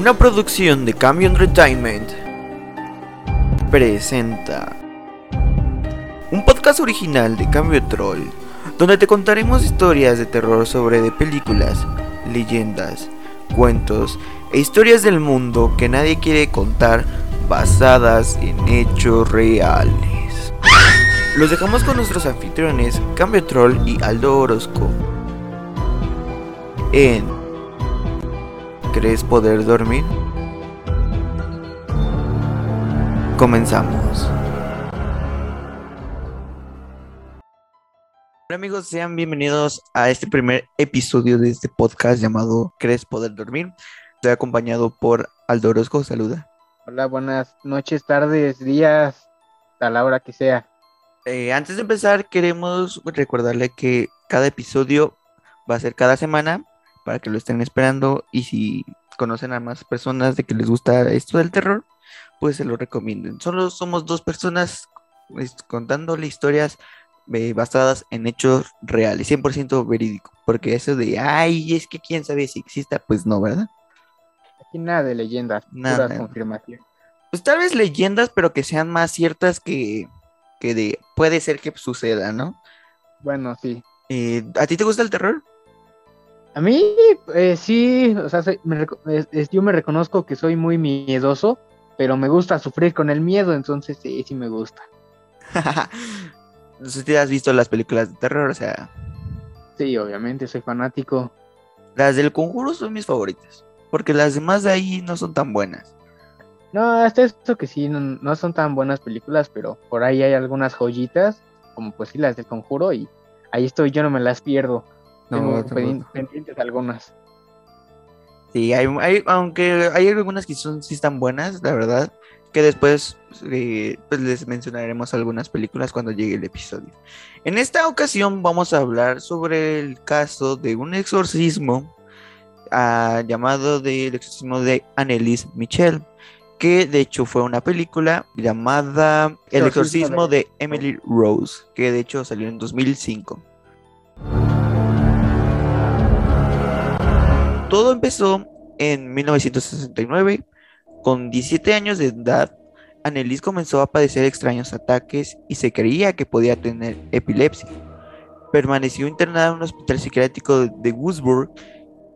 Una producción de Cambio Entertainment presenta un podcast original de Cambio Troll, donde te contaremos historias de terror sobre de películas, leyendas, cuentos e historias del mundo que nadie quiere contar basadas en hechos reales. Los dejamos con nuestros anfitriones Cambio Troll y Aldo Orozco en ¿Crees poder dormir? Comenzamos. Hola amigos, sean bienvenidos a este primer episodio de este podcast llamado ¿Crees poder dormir? Estoy acompañado por Aldo Orozco, saluda. Hola, buenas noches, tardes, días, a la hora que sea. Eh, antes de empezar, queremos recordarle que cada episodio va a ser cada semana para que lo estén esperando y si conocen a más personas de que les gusta esto del terror, pues se lo recomienden. Solo somos dos personas contándole historias eh, basadas en hechos reales, 100% verídico, porque eso de, ay, es que quién sabe si exista, pues no, ¿verdad? Aquí nada de leyendas, Nada. pura confirmación. Pues tal vez leyendas, pero que sean más ciertas que, que de, puede ser que suceda, ¿no? Bueno, sí. Eh, ¿A ti te gusta el terror? A mí, eh, sí, o sea, soy- me es- yo me reconozco que soy muy miedoso, pero me gusta sufrir con el miedo, entonces sí, sí me gusta. no sé si te has visto las películas de terror, o sea, Sí, obviamente, soy fanático. las del conjuro son mis favoritas, porque las demás de ahí no son tan buenas. No, hasta esto que sí, no, no son tan buenas películas, pero por ahí hay algunas joyitas, como pues sí las del conjuro, y ahí estoy, yo no me las pierdo. No, Tengo pendientes algunas. Sí, hay, hay- aunque hay algunas que son, sí están buenas, la verdad, que después eh, pues les mencionaremos algunas películas cuando llegue el episodio. En esta ocasión vamos a hablar sobre el caso de un exorcismo ah, llamado de el exorcismo de Annelise Michel, que de hecho fue una película llamada El Exorcismo de- de Emily Rose, que de hecho salió en 2005. Todo empezó en 1969. Con 17 años de edad, Annelies comenzó a padecer extraños ataques y se creía que podía tener epilepsia. Permaneció internada en un hospital psiquiátrico de- Würzburg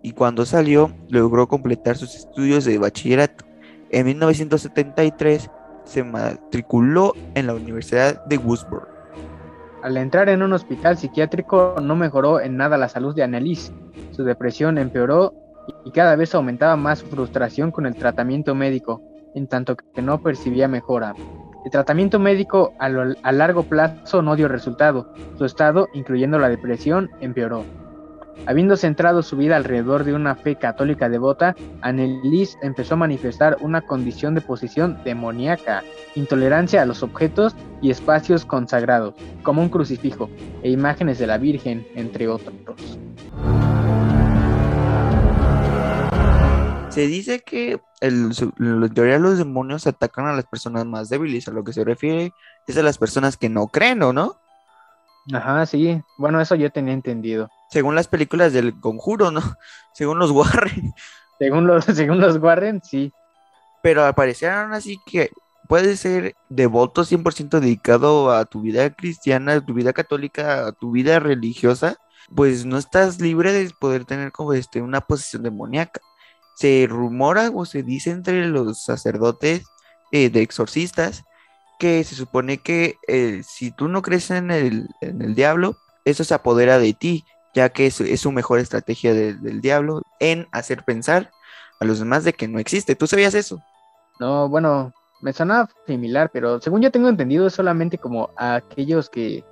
y cuando salió logró completar sus estudios de bachillerato. En 1973 se matriculó en la Universidad de Würzburg. Al entrar en un hospital psiquiátrico no mejoró en nada la salud de Annelies. Su depresión empeoró y cada vez aumentaba más su frustración con el tratamiento médico, en tanto que no percibía mejora. El tratamiento médico a, largo plazo no dio resultado. Su estado, incluyendo la depresión, empeoró. Habiendo centrado su vida alrededor de una fe católica devota, Annelies empezó a manifestar una condición de posición demoníaca, intolerancia a los objetos y espacios consagrados como un crucifijo e imágenes de la Virgen, entre otros. Se dice que el, teoría los demonios atacan a las personas más débiles, a lo que se refiere es a las personas que no creen, ¿o no? Ajá, sí. Bueno, eso yo tenía entendido. Según las películas del conjuro, ¿no? Según los Warren. Según los, según los Warren, sí. Pero al parecer así que puedes ser devoto 100% dedicado a tu vida cristiana, a tu vida católica, a tu vida religiosa, pues no estás libre de poder tener como este una posición demoníaca. Se rumora o se dice entre los sacerdotes eh, de exorcistas que se supone que eh, si tú no crees en el, en el diablo, eso se apodera de ti, ya que es, es su mejor estrategia de- del diablo en hacer pensar a los demás de que no existe. ¿Tú sabías eso? No, bueno, me sonaba similar, pero según yo tengo entendido es solamente como a aquellos que,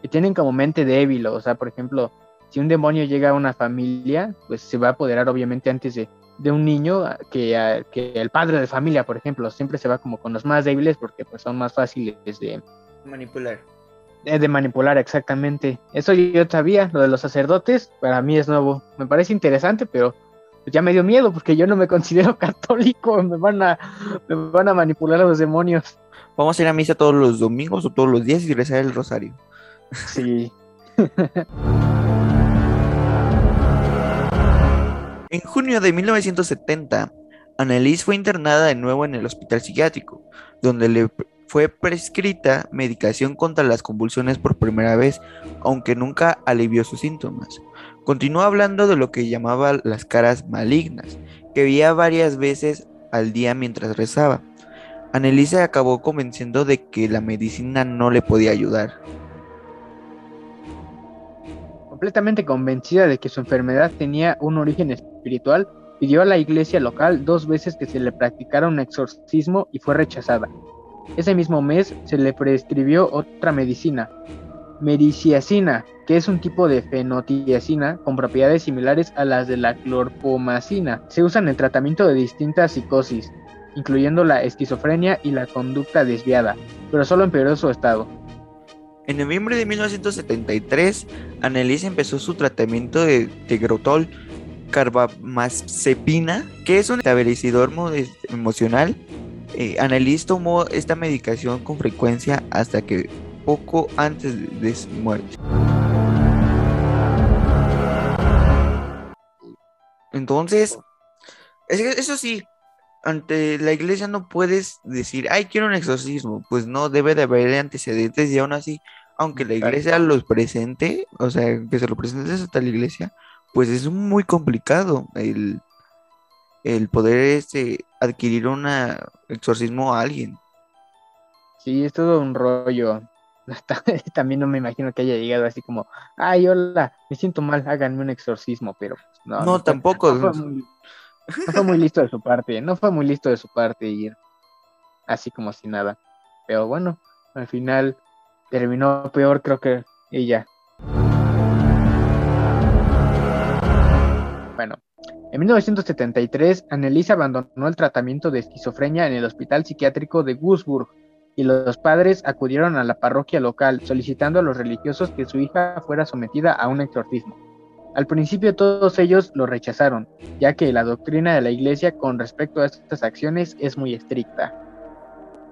que tienen como mente débil, o sea, por ejemplo, si un demonio llega a una familia, pues se va a apoderar obviamente antes de, de un niño que, que el padre de familia, por ejemplo, siempre se va como con los más débiles porque pues son más fáciles de, Manipular. de, de manipular exactamente. Eso yo sabía, lo de los sacerdotes, para mí es nuevo. Me parece interesante, pero ya me dio miedo porque yo no me considero católico, me van a, me van a manipular a los demonios. Vamos a ir a misa todos los domingos o todos los días y rezar el rosario. Sí. En junio de 1970, Annelies fue internada de nuevo en el hospital psiquiátrico, donde le fue prescrita medicación contra las convulsiones por primera vez, aunque nunca alivió sus síntomas. Continuó hablando de lo que llamaba las caras malignas, que veía varias veces al día mientras rezaba. Annelise acabó convenciendo de que la medicina no le podía ayudar. Completamente convencida de que su enfermedad tenía un origen espiritual, pidió a la iglesia local dos veces que se le practicara un exorcismo y fue rechazada. Ese mismo mes se le prescribió otra medicina, mericiacina, que es un tipo de fenotiacina con propiedades similares a las de la clorpomacina. Se usa en el tratamiento de distintas psicosis, incluyendo la esquizofrenia y la conducta desviada, pero solo empeoró su estado. En noviembre de 1973, Annelies empezó su tratamiento de tegrotol carbamazepina, que es un estabilizador emocional. Eh, Annelies tomó esta medicación con frecuencia hasta que poco antes de su muerte. Entonces, eso sí, ante la iglesia no puedes decir, ay, quiero un exorcismo. Pues no, debe de haber antecedentes y aún así, aunque la iglesia los presente, o sea, que se lo presentes hasta la iglesia, pues es muy complicado el, el poder este, adquirir un exorcismo a alguien. Sí, es todo un rollo. También no me imagino que haya llegado así como, ay, hola, me siento mal, háganme un exorcismo, pero pues, no. No, tampoco. no, fue muy, listo de su parte, no fue muy listo de su parte ir así como si nada. Pero bueno, al final terminó peor, creo que ella. En 1973, Annelise abandonó el tratamiento de esquizofrenia en el Hospital Psiquiátrico de Wurzburg y los padres acudieron a la parroquia local solicitando a los religiosos que su hija fuera sometida a un exorcismo. Al principio todos ellos lo rechazaron, ya que la doctrina de la iglesia con respecto a estas acciones es muy estricta.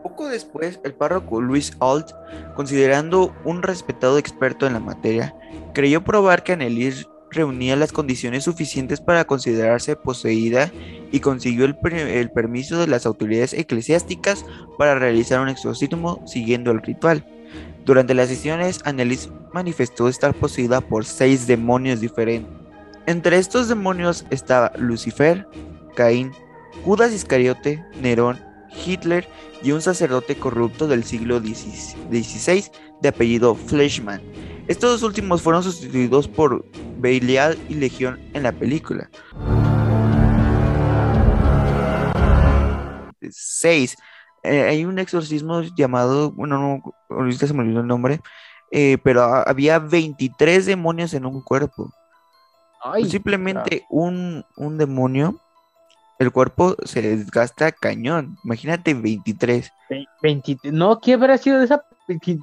Poco después, el párroco Luis Alt, considerando un respetado experto en la materia, creyó probar que Annelies reunía las condiciones suficientes para considerarse poseída y consiguió el, permiso de las autoridades eclesiásticas para realizar un exorcismo siguiendo el ritual. Durante las sesiones, Annelies manifestó estar poseída por seis demonios diferentes. Entre estos demonios estaba Lucifer, Caín, Judas Iscariote, Nerón, Hitler y un sacerdote corrupto del siglo XVI de apellido Fleischmann estos dos últimos fueron sustituidos por Belial y Legión en la película. 6. Eh, hay un exorcismo llamado, bueno, no, ahorita se me olvidó el nombre, eh, pero había 23 demonios en un cuerpo. Simplemente un, un demonio el cuerpo se desgasta cañón. Imagínate 23. 20, no, ¿qué habrá sido de esa?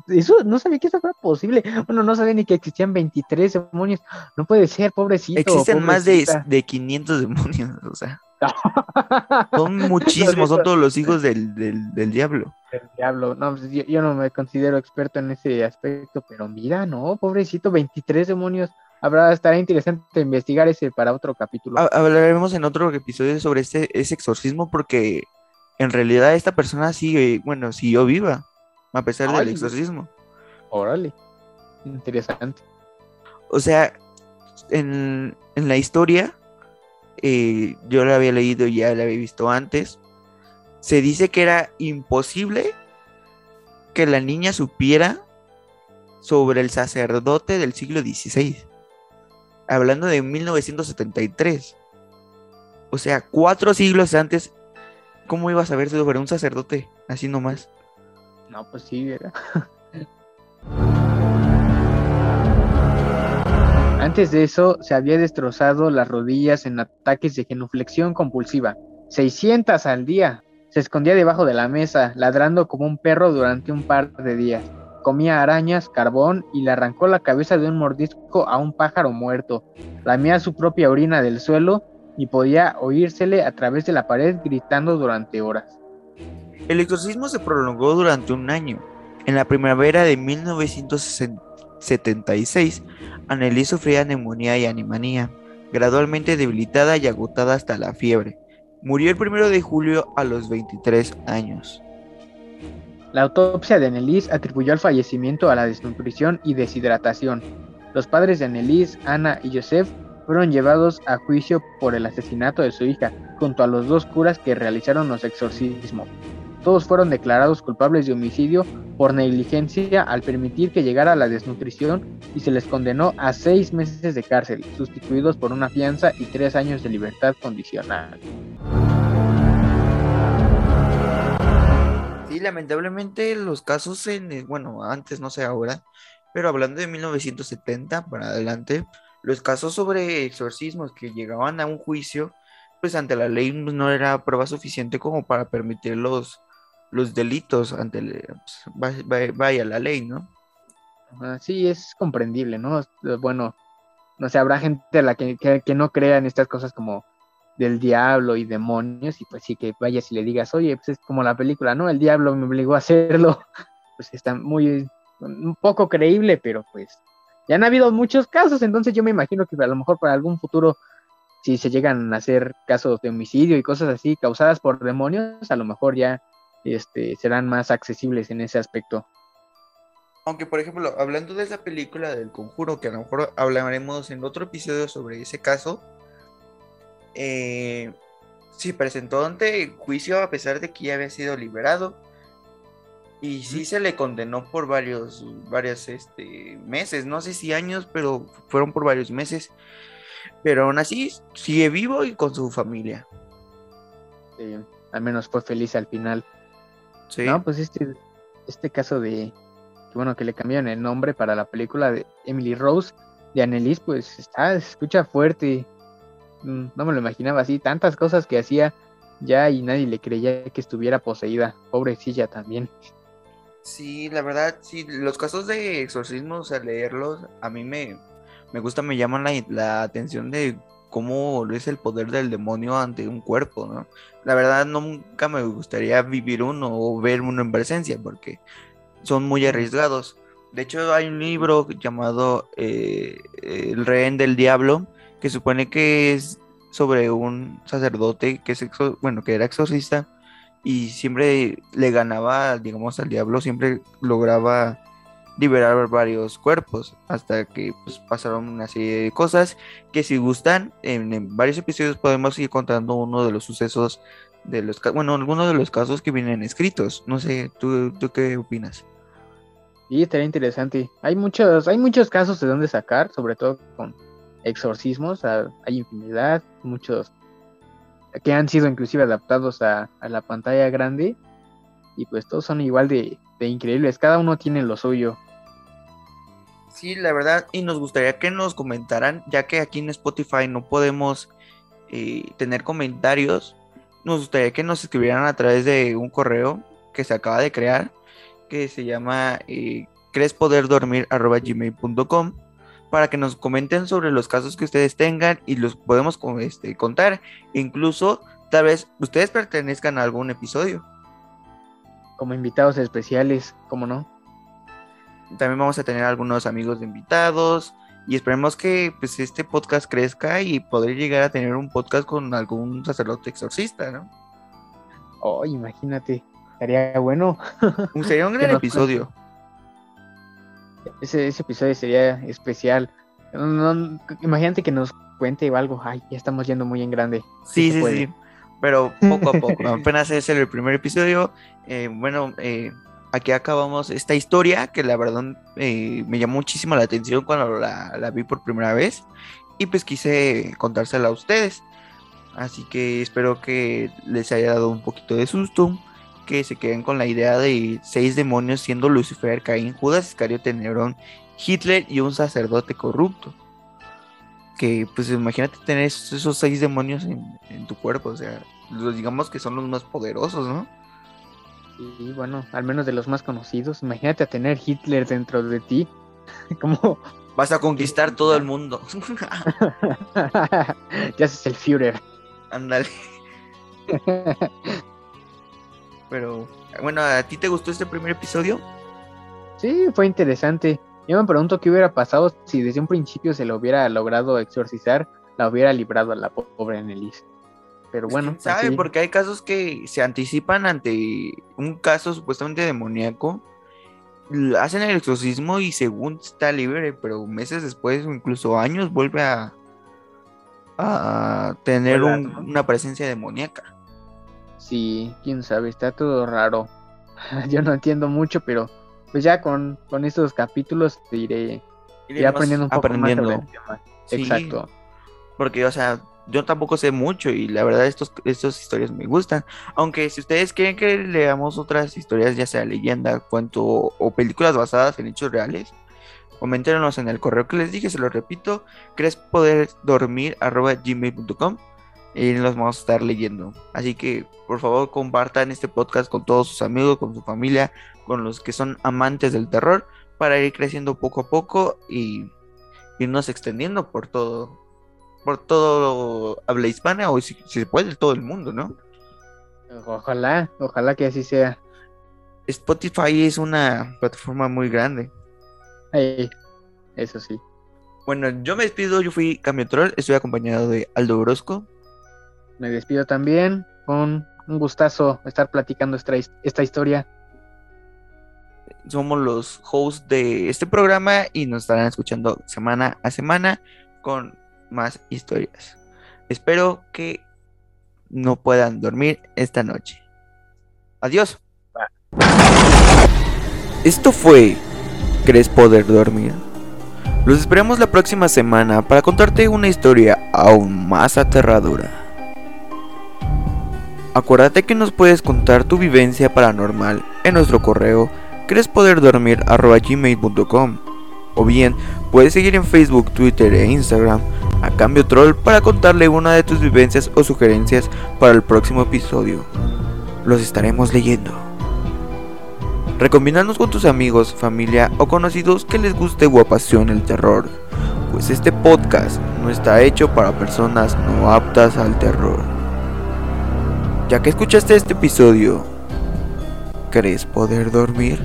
Eso no sabía que eso fuera posible. Bueno, no sabía ni que existían 23 demonios. No puede ser, pobrecito. Existen más de, de 500 demonios, o sea. son muchísimos, son todos los hijos del, del, diablo. El diablo, no, pues, yo, yo, no me considero experto en ese aspecto, pero mira, no, pobrecito, 23 demonios. Habrá, estará interesante investigar ese para otro capítulo. Hablaremos en otro episodio sobre este, ese exorcismo porque en realidad esta persona sigue, bueno, siguió viva a pesar del exorcismo. Órale, interesante. O sea, en, la historia, eh, yo la había leído y ya la había visto antes, se dice que era imposible que la niña supiera sobre el sacerdote del siglo XVI hablando de 1973. O sea, cuatro siglos antes, ¿cómo ibas a ver sobre un sacerdote así nomás? No, pues sí, era. Antes de eso, se había destrozado las rodillas en ataques de genuflexión compulsiva. 600 al día. Se escondía debajo de la mesa, ladrando como un perro durante un par de días comía arañas, carbón y le arrancó la cabeza de un mordisco a un pájaro muerto. Lamía su propia orina del suelo y podía oírsele a través de la pared gritando durante horas. El exorcismo se prolongó durante un año. En la primavera de 1976, Annelies sufría neumonía y animanía, gradualmente debilitada y agotada hasta la fiebre. Murió el primero de julio a los 23 años. La autopsia de Annelies atribuyó el fallecimiento a la desnutrición y deshidratación. Los padres de Annelies, Ana y Joseph, fueron llevados a juicio por el asesinato de su hija, junto a los dos curas que realizaron los exorcismos. Todos fueron declarados culpables de homicidio por negligencia al permitir que llegara la desnutrición y se les condenó a seis meses de cárcel, sustituidos por una fianza y tres años de libertad condicional. Sí, lamentablemente los casos en, eh, bueno, antes no sé ahora, pero hablando de 1970 para adelante, los casos sobre exorcismos que llegaban a un juicio, pues ante la ley no era prueba suficiente como para permitir los, delitos ante pues, vaya, la ley, ¿no? sí, es comprendible, ¿no? Bueno, no sé, habrá gente a la que, que, no crea en estas cosas como del diablo y demonios, y pues sí que vayas y le digas, oye, pues es como la película, ¿no? El diablo me obligó a hacerlo, pues está muy, un poco creíble, pero pues ya han habido muchos casos, entonces yo me imagino que a lo mejor para algún futuro, si se llegan a hacer casos de homicidio y cosas así causadas por demonios, a lo mejor ya este, serán más accesibles en ese aspecto. Aunque, por ejemplo, hablando de esa película del conjuro, que a lo mejor hablaremos en otro episodio sobre ese caso, eh, sí presentó ante juicio a pesar de que ya había sido liberado. Y sí se le condenó por varios, varios este, meses, no sé si años, pero fueron por varios meses. Pero aún así sigue vivo y con su familia. Sí, al menos fue feliz al final. No, pues este, este caso de, bueno, que le cambiaron el nombre para la película de Emily Rose, de Annelies, pues está, se escucha fuerte. Mm, no me lo imaginaba así, tantas cosas que hacía ya y nadie le creía que estuviera poseída. Pobrecilla también. Sí, la verdad, sí, los casos de exorcismo, o sea, leerlos, a mí me, me gusta, me llaman la, la atención de cómo es el poder del demonio ante un cuerpo, ¿no? La verdad nunca me gustaría vivir uno o ver uno en presencia porque son muy arriesgados. De hecho hay un libro llamado eh, El rehén del diablo que supone que es sobre un sacerdote que es bueno que era exorcista y siempre le ganaba digamos al diablo siempre lograba liberar varios cuerpos hasta que pues, pasaron una serie de cosas que si gustan en, varios episodios podemos ir contando uno de los sucesos de los bueno algunos de los casos que vienen escritos. No sé tú, tú qué opinas sí estaría interesante. Hay muchos hay muchos casos de donde sacar sobre todo con exorcismos hay infinidad muchos que han sido inclusive adaptados a, la pantalla grande y pues todos son igual de, de increíbles cada uno tiene lo suyo Sí, la verdad, y nos gustaría que nos comentaran, ya que aquí en Spotify no podemos eh, tener comentarios, nos gustaría que nos escribieran a través de un correo que se acaba de crear, que se llama eh, crespoderdormir.gmail.com para que nos comenten sobre los casos que ustedes tengan y los podemos este, contar. Incluso, tal vez ustedes pertenezcan a algún episodio. Como invitados especiales, ¿cómo no? También vamos a tener algunos amigos de invitados y esperemos que pues este podcast crezca y poder llegar a tener un podcast con algún sacerdote exorcista, ¿no? Oh, imagínate, estaría bueno. Sería un gran episodio. Ese, episodio sería especial. imagínate que nos cuente algo. Ay, ya estamos yendo muy en grande. Sí, sí, sí. Pero poco a poco. Apenas es el primer episodio. Eh, bueno, eh, aquí acabamos esta historia que la verdad eh, me llamó muchísimo la atención cuando la, vi por primera vez y pues quise contársela a ustedes. Así que espero que les haya dado un poquito de susto, que se queden con la idea de seis demonios siendo Lucifer, Caín, Judas Iscariote, Nerón, Hitler y un sacerdote corrupto. Que pues imagínate tener esos seis demonios en, en tu cuerpo, o sea, digamos que son los más poderosos, ¿no? Y bueno, al menos de los más conocidos. Imagínate a tener Hitler dentro de ti. como Vas a conquistar todo el mundo. ya haces el Führer. Ándale. Pero, bueno, ¿a ti te gustó este primer episodio? Sí, fue interesante. Yo me pregunto qué hubiera pasado si desde un principio se lo hubiera logrado exorcizar, la hubiera librado a la pobre Annelies. Pero bueno. ¿Sabe? Porque hay casos que se anticipan ante un caso supuestamente demoníaco. Hacen el exorcismo y según está libre, pero meses después o incluso años vuelve a, a tener un- una presencia demoníaca. Sí, quién sabe, está todo raro. Yo no entiendo mucho, pero pues ya con, con estos capítulos te iré, iré aprendiendo un poco aprendiendo. más sobre el tema. Sí, Exacto. Porque, o sea, yo tampoco sé mucho y la verdad estos, estas historias me gustan. Aunque si ustedes quieren que leamos otras historias, ya sea leyenda, cuento o películas basadas en hechos reales, coméntenos en el correo que les dije, se lo repito, crees poder dormir gmail.com y los vamos a estar leyendo. Así que por favor compartan este podcast con todos sus amigos, con su familia, con los que son amantes del terror, para ir creciendo poco a poco y irnos extendiendo por todo, por todo habla hispana o si, si se puede todo el mundo, ¿no? Ojalá, ojalá que así sea. Spotify es una plataforma muy grande. Eso sí. Bueno, yo me despido, yo fui Cambio Troll, estoy acompañado de Aldo Orozco. Me despido también con un gustazo estar platicando esta, esta historia. Somos los hosts de este programa y nos estarán escuchando semana a semana con más historias. Espero que no puedan dormir esta noche. Adiós. Esto fue ¿Crees poder dormir? Los esperamos la próxima semana para contarte una historia aún más aterradora. Acuérdate que nos puedes contar tu vivencia paranormal en nuestro correo creespoderdormir.gmail.com o bien puedes seguir en Facebook, Twitter e Instagram a Cambio Troll para contarle una de tus vivencias o sugerencias para el próximo episodio. Los estaremos leyendo. Recomiéndanos con tus amigos, familia o conocidos que les guste o apasione el terror, pues este podcast no está hecho para personas no aptas al terror. Ya que escuchaste este episodio, ¿crees poder dormir?